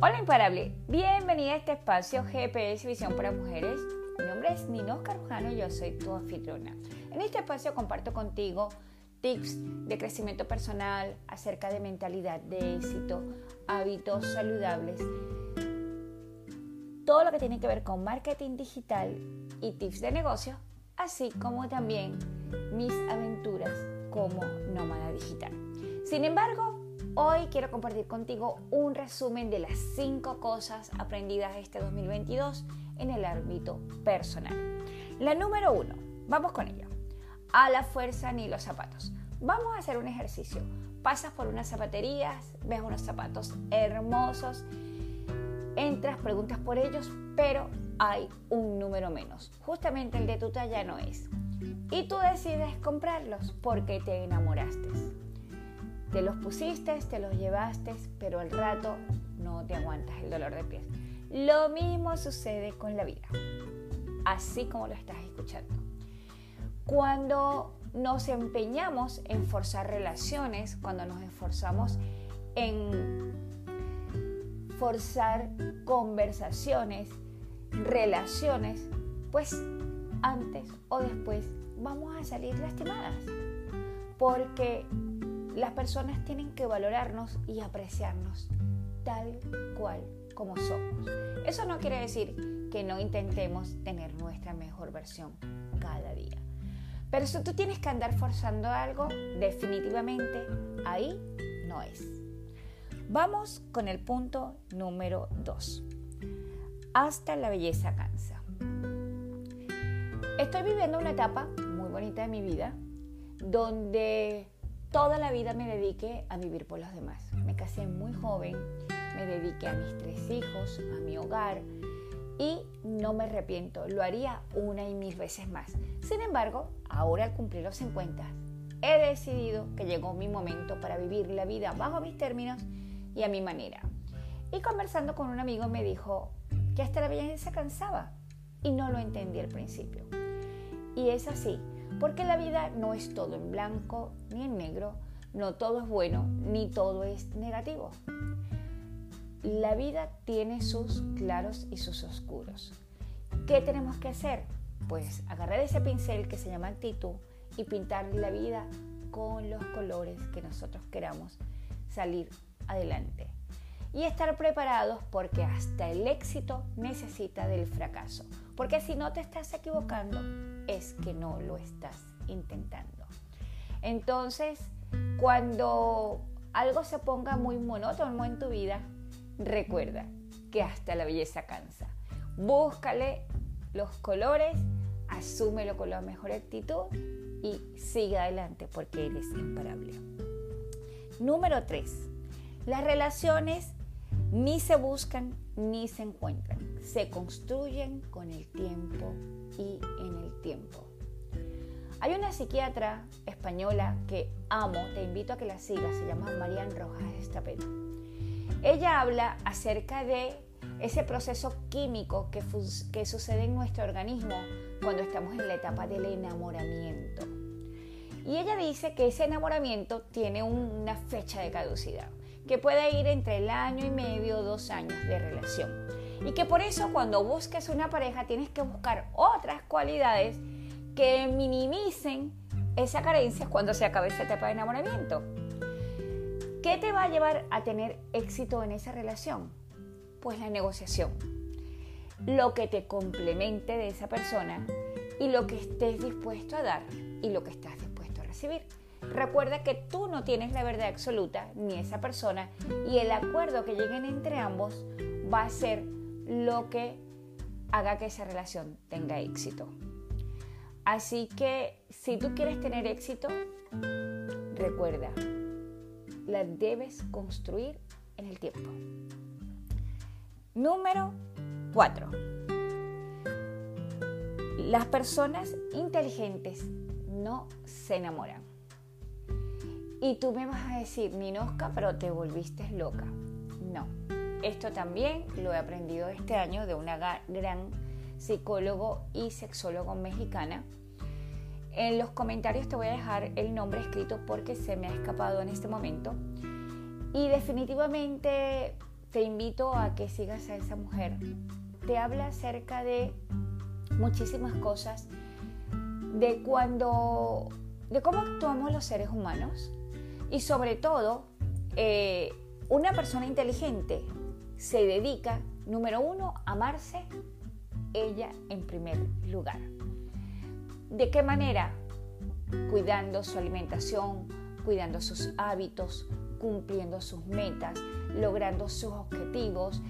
Hola imparable, bienvenida a este espacio GPS Visión para Mujeres. Mi nombre es Nino Carujano y yo soy tu anfitriona. En este espacio comparto contigo tips de crecimiento personal acerca de mentalidad de éxito, hábitos saludables, todo lo que tiene que ver con marketing digital y tips de negocio, así como también mis aventuras como nómada digital. Sin embargo, Hoy quiero compartir contigo un resumen de las 5 cosas aprendidas este 2022 en el ámbito personal. La número 1, vamos con ella. A la fuerza ni los zapatos. Vamos a hacer un ejercicio. Pasas por unas zapaterías, ves unos zapatos hermosos, entras, preguntas por ellos, pero hay un número menos. Justamente el de tu talla no es. Y tú decides comprarlos porque te enamoraste. Te los pusiste, te los llevaste, pero al rato no te aguantas el dolor de pies. Lo mismo sucede con la vida, así como lo estás escuchando. Cuando nos empeñamos en forzar relaciones, cuando nos esforzamos en forzar conversaciones, relaciones, pues antes o después vamos a salir lastimadas. Porque las personas tienen que valorarnos y apreciarnos tal cual como somos. Eso no quiere decir que no intentemos tener nuestra mejor versión cada día. Pero si tú tienes que andar forzando algo, definitivamente ahí no es. Vamos con el punto número 2. Hasta la belleza cansa. Estoy viviendo una etapa muy bonita de mi vida donde toda la vida me dediqué a vivir por los demás. Me casé muy joven, me dediqué a mis tres hijos, a mi hogar y no me arrepiento, lo haría una y mil veces más. Sin embargo, ahora al cumplir los 50, he decidido que llegó mi momento para vivir la vida bajo mis términos y a mi manera. Y conversando con un amigo me dijo que hasta la belleza cansaba y no lo entendí al principio. Y es así, porque la vida no es todo en blanco ni en negro, no todo es bueno ni todo es negativo. La vida tiene sus claros y sus oscuros. ¿Qué tenemos que hacer? Pues agarrar ese pincel que se llama actitud y pintar la vida con los colores que nosotros queramos salir adelante. Y estar preparados porque hasta el éxito necesita del fracaso. Porque si no te estás equivocando, es que no lo estás intentando. Entonces, cuando algo se ponga muy monótono en tu vida, recuerda que hasta la belleza cansa. Búscale los colores, asúmelo con la mejor actitud y sigue adelante porque eres imparable. Número 3. Las relaciones ni se buscan ni se encuentran, se construyen con el tiempo y en el tiempo. Hay una psiquiatra española que amo, te invito a que la sigas, se llama Marian Rojas Estapeta. Ella habla acerca de ese proceso químico que, que sucede en nuestro organismo cuando estamos en la etapa del enamoramiento. Y ella dice que ese enamoramiento tiene una fecha de caducidad que puede ir entre el año y medio dos años de relación. Y que por eso cuando busques una pareja tienes que buscar otras cualidades que minimicen esa carencia cuando se acabe esa etapa de enamoramiento. ¿Qué te va a llevar a tener éxito en esa relación? Pues la negociación. Lo que te complemente de esa persona y lo que estés dispuesto a dar y lo que estás dispuesto a recibir. Recuerda que tú no tienes la verdad absoluta ni esa persona y el acuerdo que lleguen entre ambos va a ser lo que haga que esa relación tenga éxito. Así que si tú quieres tener éxito, recuerda, la debes construir en el tiempo. Número 4. Las personas inteligentes no se enamoran. Y tú me vas a decir, Ninosca, pero te volviste loca. No, esto también lo he aprendido este año de una gran psicólogo y sexólogo mexicana. En los comentarios te voy a dejar el nombre escrito porque se me ha escapado en este momento. Y definitivamente te invito a que sigas a esa mujer. Te habla acerca de muchísimas cosas, de cuando, de cómo actuamos los seres humanos y sobre todo, eh, una persona inteligente se dedica, número uno, a amarse ella en primer lugar. ¿De qué manera? Cuidando su alimentación, cuidando sus hábitos, cumpliendo sus metas, logrando sus objetivos,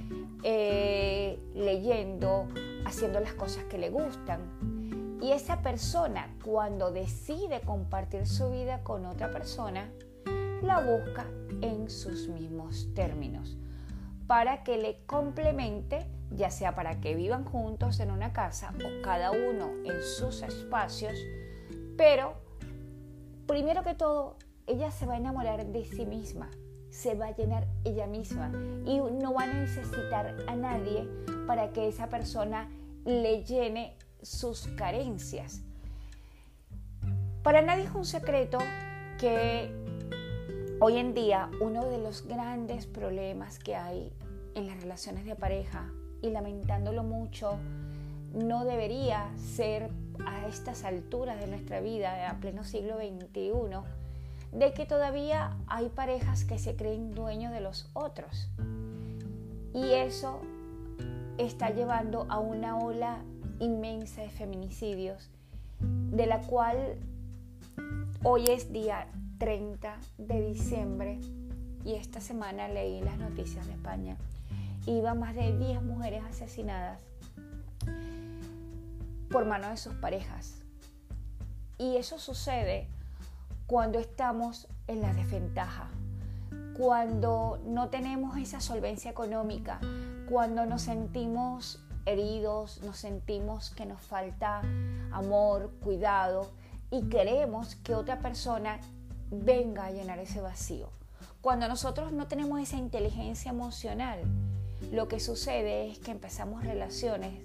eh, leyendo, haciendo las cosas que le gustan. Y esa persona, cuando decide compartir su vida con otra persona, la busca en sus mismos términos, para que le complemente, ya sea para que vivan juntos en una casa o cada uno en sus espacios, pero primero que todo, ella se va a enamorar de sí misma, se va a llenar ella misma y no va a necesitar a nadie para que esa persona le llene sus carencias. Para nadie es un secreto que hoy en día uno de los grandes problemas que hay en las relaciones de pareja y lamentándolo mucho, no debería ser a estas alturas de nuestra vida, a pleno siglo XXI, de que todavía hay parejas que se creen dueños de los otros. Y eso está llevando a una ola inmensa de feminicidios, de la cual hoy es día 30 de diciembre y esta semana leí las noticias de España. Iba más de 10 mujeres asesinadas por mano de sus parejas. Y eso sucede cuando estamos en la desventaja, cuando no tenemos esa solvencia económica, cuando nos sentimos heridos, nos sentimos que nos falta amor, cuidado y queremos que otra persona venga a llenar ese vacío. Cuando nosotros no tenemos esa inteligencia emocional, lo que sucede es que empezamos relaciones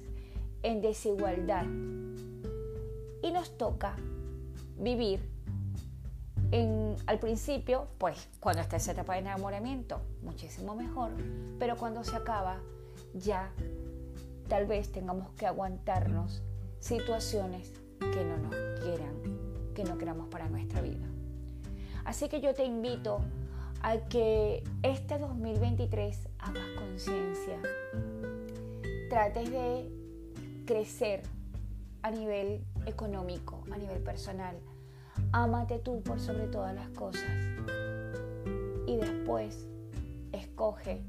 en desigualdad y nos toca vivir al principio, pues cuando está esa etapa de enamoramiento, muchísimo mejor, pero cuando se acaba, ya tal vez tengamos que aguantarnos situaciones que no nos quieran, que no queramos para nuestra vida. Así que yo te invito a que este 2023 hagas conciencia, trates de crecer a nivel económico, a nivel personal, Ámate tú por sobre todas las cosas. Y después escoge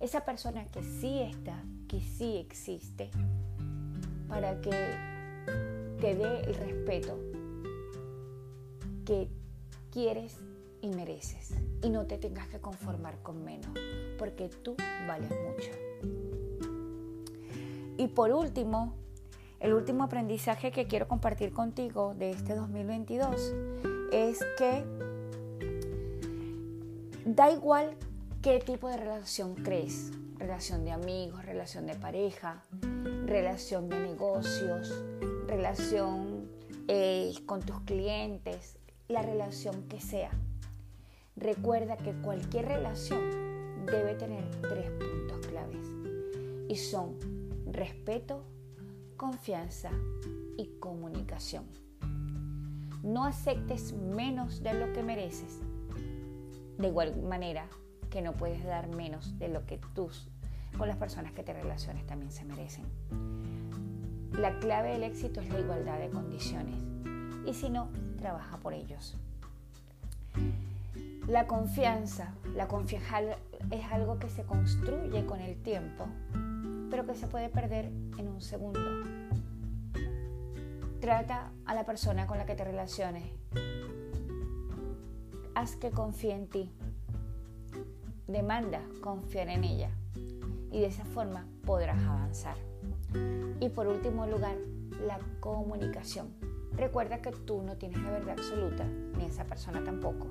esa persona que sí está, que sí existe, para que te dé el respeto que quieres y mereces. Y no te tengas que conformar con menos, porque tú vales mucho. Y por último, el último aprendizaje que quiero compartir contigo de este 2022 es que da igual qué tipo de relación crees, relación de amigos, relación de pareja, relación de negocios, relación eh, con tus clientes, la relación que sea. Recuerda que cualquier relación debe tener tres puntos claves y son respeto, confianza y comunicación. No aceptes menos de lo que mereces. De igual manera que no puedes dar menos de lo que tú con las personas que te relaciones también se merecen. La clave del éxito es la igualdad de condiciones y si no, trabaja por ellos. La confianza, la confianza es algo que se construye con el tiempo pero que se puede perder en un segundo. Trata a la persona con la que te relaciones. Haz que confíe en ti. Demanda confiar en ella. Y de esa forma podrás avanzar. Y por último lugar, la comunicación. Recuerda que tú no tienes la verdad absoluta, ni esa persona tampoco.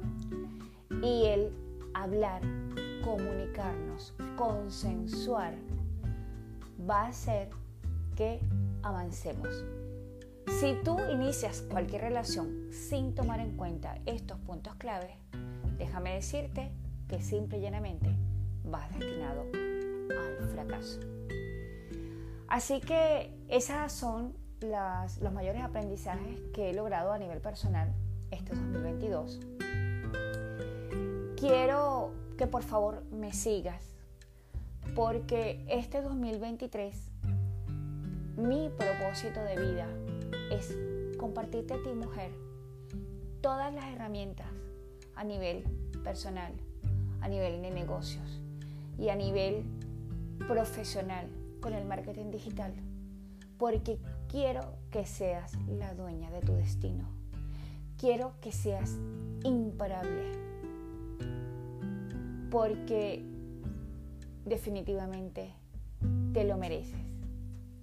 Y el hablar, comunicarnos, consensuar va a hacer que avancemos. Si tú inicias cualquier relación sin tomar en cuenta estos puntos claves, déjame decirte que simple y llanamente vas destinado al fracaso. Así que esas son los mayores aprendizajes que he logrado a nivel personal este 2022. Quiero que por favor me sigas porque este 2023 mi propósito de vida es compartirte a ti mujer todas las herramientas a nivel personal, a nivel de negocios y a nivel profesional con el marketing digital, porque quiero que seas la dueña de tu destino. Quiero que seas imparable, porque definitivamente te lo mereces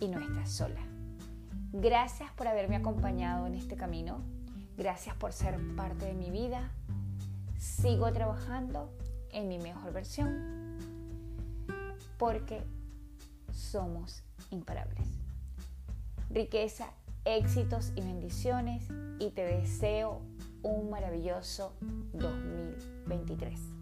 y no estás sola. Gracias por haberme acompañado en este camino. Gracias por ser parte de mi vida. Sigo trabajando en mi mejor versión porque somos imparables. Riqueza, éxitos y bendiciones y te deseo un maravilloso 2023.